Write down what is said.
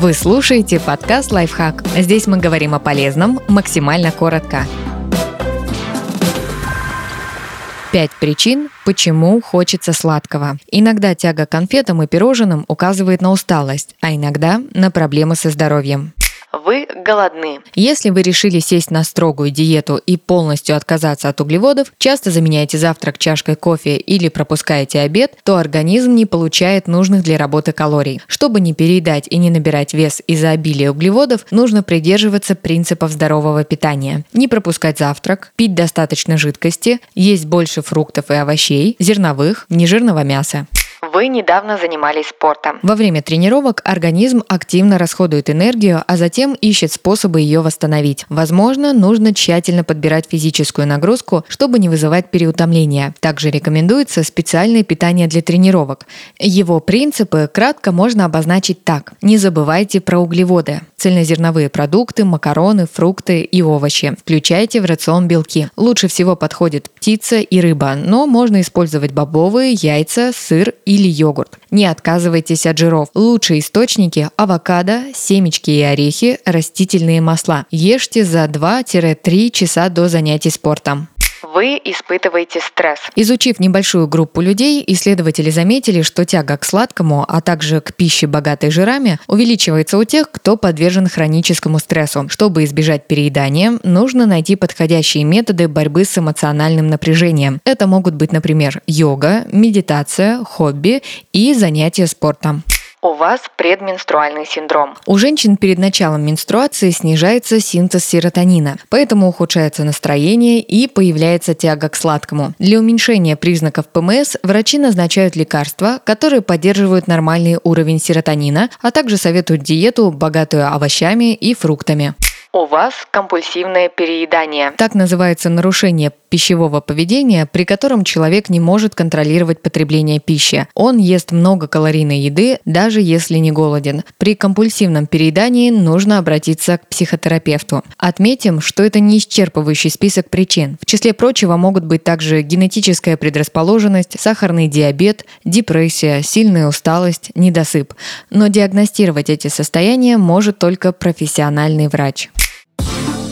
Вы слушаете подкаст «Лайфхак». Здесь мы говорим о полезном максимально коротко. Пять причин, почему хочется сладкого. Иногда тяга к конфетам и пирожным указывает на усталость, а иногда на проблемы со здоровьем голодны. Если вы решили сесть на строгую диету и полностью отказаться от углеводов, часто заменяете завтрак чашкой кофе или пропускаете обед, то организм не получает нужных для работы калорий. Чтобы не переедать и не набирать вес из-за обилия углеводов, нужно придерживаться принципов здорового питания. Не пропускать завтрак, пить достаточно жидкости, есть больше фруктов и овощей, зерновых, нежирного мяса. Вы недавно занимались спортом. Во время тренировок организм активно расходует энергию, а затем ищет способы ее восстановить. Возможно, нужно тщательно подбирать физическую нагрузку, чтобы не вызывать переутомления. Также рекомендуется специальное питание для тренировок. Его принципы кратко можно обозначить так. Не забывайте про углеводы. Цельнозерновые продукты, макароны, фрукты и овощи. Включайте в рацион белки. Лучше всего подходит птица и рыба, но можно использовать бобовые, яйца, сыр или йогурт. Не отказывайтесь от жиров. Лучшие источники – авокадо, семечки и орехи, растительные масла. Ешьте за 2-3 часа до занятий спортом вы испытываете стресс. Изучив небольшую группу людей, исследователи заметили, что тяга к сладкому, а также к пище, богатой жирами, увеличивается у тех, кто подвержен хроническому стрессу. Чтобы избежать переедания, нужно найти подходящие методы борьбы с эмоциональным напряжением. Это могут быть, например, йога, медитация, хобби и занятия спортом у вас предменструальный синдром. У женщин перед началом менструации снижается синтез серотонина, поэтому ухудшается настроение и появляется тяга к сладкому. Для уменьшения признаков ПМС врачи назначают лекарства, которые поддерживают нормальный уровень серотонина, а также советуют диету, богатую овощами и фруктами у вас компульсивное переедание. Так называется нарушение пищевого поведения, при котором человек не может контролировать потребление пищи. Он ест много калорийной еды, даже если не голоден. При компульсивном переедании нужно обратиться к психотерапевту. Отметим, что это не исчерпывающий список причин. В числе прочего могут быть также генетическая предрасположенность, сахарный диабет, депрессия, сильная усталость, недосып. Но диагностировать эти состояния может только профессиональный врач.